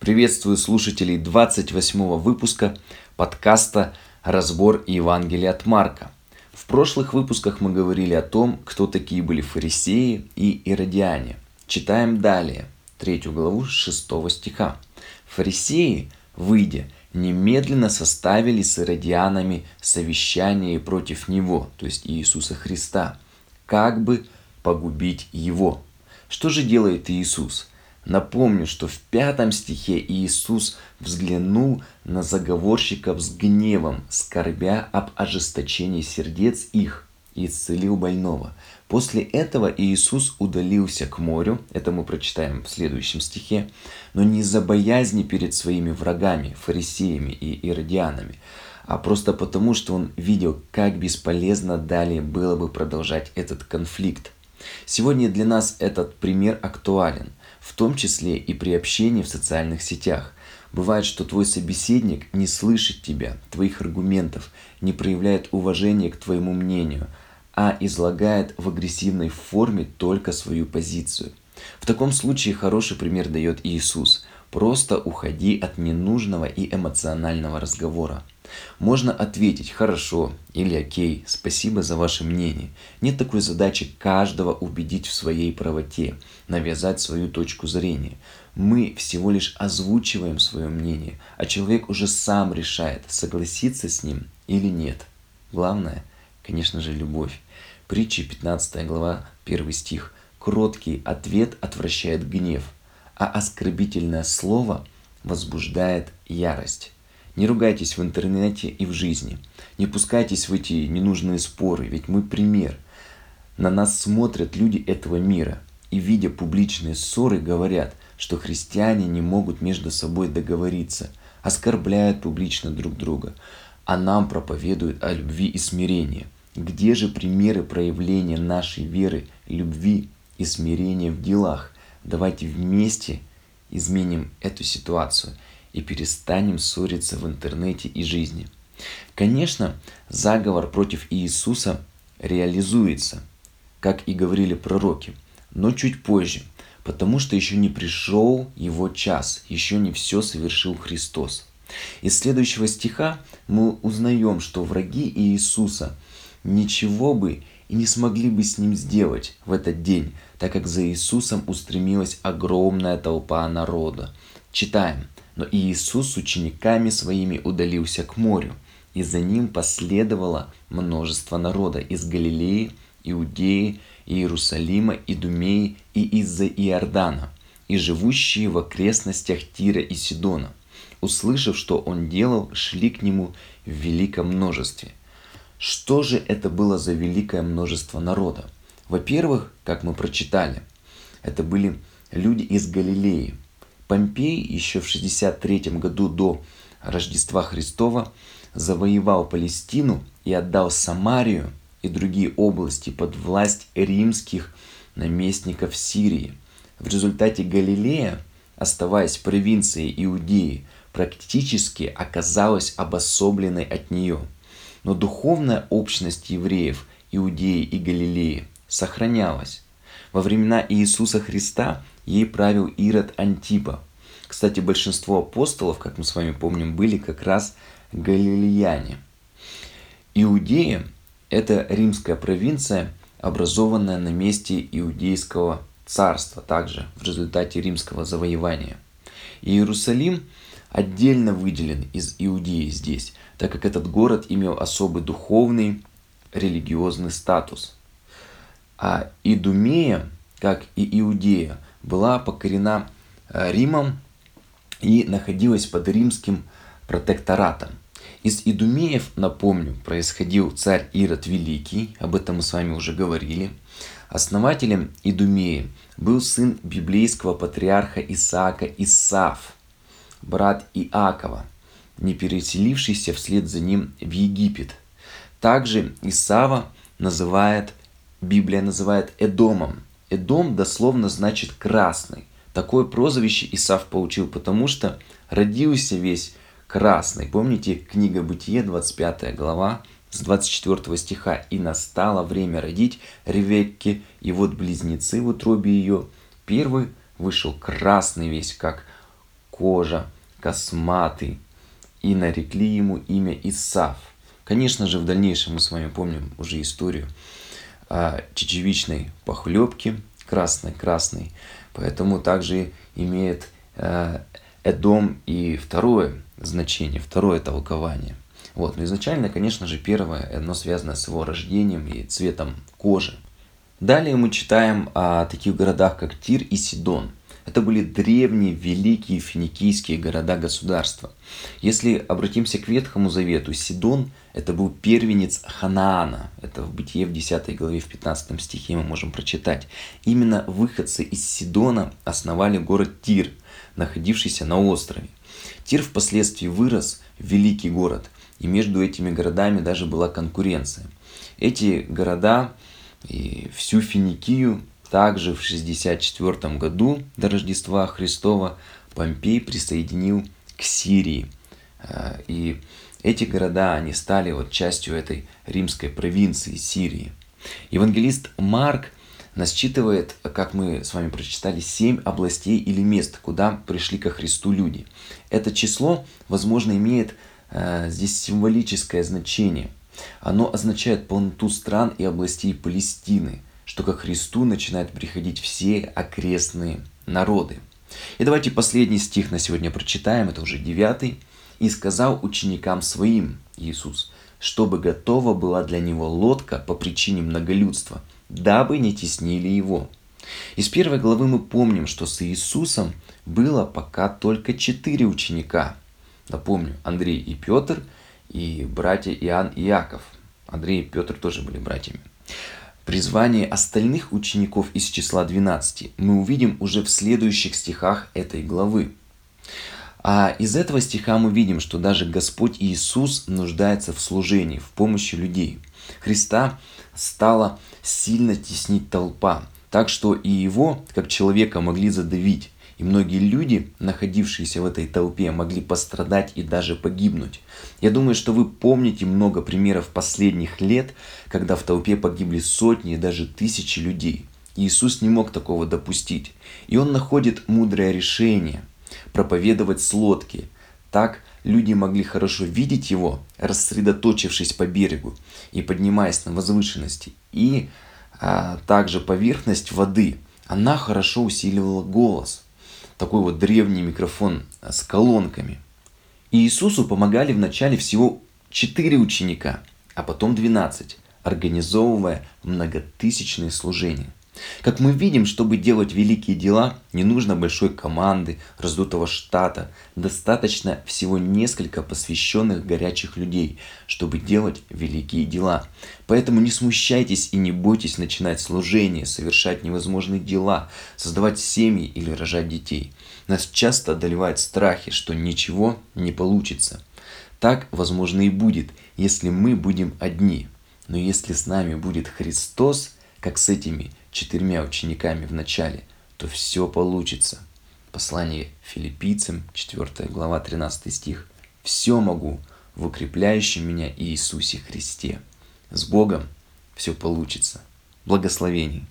Приветствую слушателей 28 выпуска подкаста «Разбор Евангелия от Марка». В прошлых выпусках мы говорили о том, кто такие были фарисеи и иродиане. Читаем далее, третью главу 6 стиха. Фарисеи, выйдя, немедленно составили с иродианами совещание против него, то есть Иисуса Христа, как бы погубить его. Что же делает Иисус? Напомню, что в пятом стихе Иисус взглянул на заговорщиков с гневом, скорбя об ожесточении сердец их и исцелил больного. После этого Иисус удалился к морю, это мы прочитаем в следующем стихе, но не из-за боязни перед своими врагами, фарисеями и иродианами, а просто потому, что он видел, как бесполезно далее было бы продолжать этот конфликт. Сегодня для нас этот пример актуален, в том числе и при общении в социальных сетях. Бывает, что твой собеседник не слышит тебя, твоих аргументов, не проявляет уважения к твоему мнению, а излагает в агрессивной форме только свою позицию. В таком случае хороший пример дает Иисус. Просто уходи от ненужного и эмоционального разговора. Можно ответить «хорошо» или «окей, спасибо за ваше мнение». Нет такой задачи каждого убедить в своей правоте, навязать свою точку зрения. Мы всего лишь озвучиваем свое мнение, а человек уже сам решает, согласиться с ним или нет. Главное, конечно же, любовь. Притчи 15 глава 1 стих. Кроткий ответ отвращает гнев, а оскорбительное слово возбуждает ярость. Не ругайтесь в интернете и в жизни. Не пускайтесь в эти ненужные споры, ведь мы пример. На нас смотрят люди этого мира и, видя публичные ссоры, говорят, что христиане не могут между собой договориться, оскорбляют публично друг друга, а нам проповедуют о любви и смирении. Где же примеры проявления нашей веры, любви и смирения в делах? Давайте вместе изменим эту ситуацию – и перестанем ссориться в интернете и жизни. Конечно, заговор против Иисуса реализуется, как и говорили пророки, но чуть позже, потому что еще не пришел его час, еще не все совершил Христос. Из следующего стиха мы узнаем, что враги Иисуса ничего бы и не смогли бы с ним сделать в этот день, так как за Иисусом устремилась огромная толпа народа. Читаем. Но Иисус с учениками своими удалился к морю, и за ним последовало множество народа из Галилеи, Иудеи, Иерусалима, Идумеи и из-за Иордана, и живущие в окрестностях Тира и Сидона. Услышав, что он делал, шли к нему в великом множестве. Что же это было за великое множество народа? Во-первых, как мы прочитали, это были люди из Галилеи – Помпей еще в 63 году до Рождества Христова завоевал Палестину и отдал Самарию и другие области под власть римских наместников Сирии. В результате Галилея, оставаясь провинцией Иудеи, практически оказалась обособленной от нее. Но духовная общность евреев Иудеи и Галилеи сохранялась. Во времена Иисуса Христа ей правил Ирод Антипа. Кстати, большинство апостолов, как мы с вами помним, были как раз галилеяне. Иудея – это римская провинция, образованная на месте иудейского царства, также в результате римского завоевания. Иерусалим отдельно выделен из Иудеи здесь, так как этот город имел особый духовный, религиозный статус. А Идумея, как и Иудея, была покорена э, Римом и находилась под римским протекторатом. Из Идумеев, напомню, происходил царь Ирод Великий, об этом мы с вами уже говорили. Основателем Идумеи был сын библейского патриарха Исаака Исаф, брат Иакова, не переселившийся вслед за ним в Египет. Также Исава называет, Библия называет Эдомом. Эдом дословно значит красный. Такое прозвище Исав получил, потому что родился весь красный. Помните, книга Бытие, 25 глава, с 24 стиха. «И настало время родить Ревекке, и вот близнецы в утробе ее. Первый вышел красный весь, как кожа, косматый, и нарекли ему имя Исав. Конечно же, в дальнейшем мы с вами помним уже историю о чечевичной похлебке, красной-красной, поэтому также имеет э, Эдом и второе значение, второе толкование. Вот. Но изначально, конечно же, первое, оно связано с его рождением и цветом кожи. Далее мы читаем о таких городах, как Тир и Сидон. Это были древние, великие финикийские города-государства. Если обратимся к Ветхому Завету, Сидон – это был первенец Ханаана. Это в Бытие в 10 главе, в 15 стихе мы можем прочитать. Именно выходцы из Сидона основали город Тир, находившийся на острове. Тир впоследствии вырос в великий город, и между этими городами даже была конкуренция. Эти города и всю Финикию также в 64 году до Рождества Христова Помпей присоединил к Сирии. А, и эти города, они стали вот частью этой римской провинции Сирии. Евангелист Марк насчитывает, как мы с вами прочитали, семь областей или мест, куда пришли ко Христу люди. Это число, возможно, имеет э, здесь символическое значение. Оно означает полноту стран и областей Палестины, что ко Христу начинают приходить все окрестные народы. И давайте последний стих на сегодня прочитаем, это уже девятый. «И сказал ученикам своим, Иисус, чтобы готова была для него лодка по причине многолюдства, дабы не теснили его». Из первой главы мы помним, что с Иисусом было пока только четыре ученика. Напомню, Андрей и Петр – и братья Иоанн и Яков. Андрей и Петр тоже были братьями. Призвание остальных учеников из числа 12 мы увидим уже в следующих стихах этой главы. А из этого стиха мы видим, что даже Господь Иисус нуждается в служении, в помощи людей. Христа стала сильно теснить толпа, так что и его, как человека, могли задавить. И многие люди, находившиеся в этой толпе, могли пострадать и даже погибнуть. Я думаю, что вы помните много примеров последних лет, когда в толпе погибли сотни и даже тысячи людей. Иисус не мог такого допустить. И он находит мудрое решение – проповедовать с лодки. Так люди могли хорошо видеть его, рассредоточившись по берегу и поднимаясь на возвышенности. И а, также поверхность воды, она хорошо усиливала голос – такой вот древний микрофон с колонками. И Иисусу помогали вначале всего 4 ученика, а потом 12, организовывая многотысячные служения. Как мы видим, чтобы делать великие дела, не нужно большой команды, раздутого штата. Достаточно всего несколько посвященных горячих людей, чтобы делать великие дела. Поэтому не смущайтесь и не бойтесь начинать служение, совершать невозможные дела, создавать семьи или рожать детей. Нас часто одолевают страхи, что ничего не получится. Так, возможно, и будет, если мы будем одни. Но если с нами будет Христос, как с этими четырьмя учениками в начале, то все получится. Послание филиппийцам, 4 глава, 13 стих. «Все могу в укрепляющем меня Иисусе Христе». С Богом все получится. Благословений!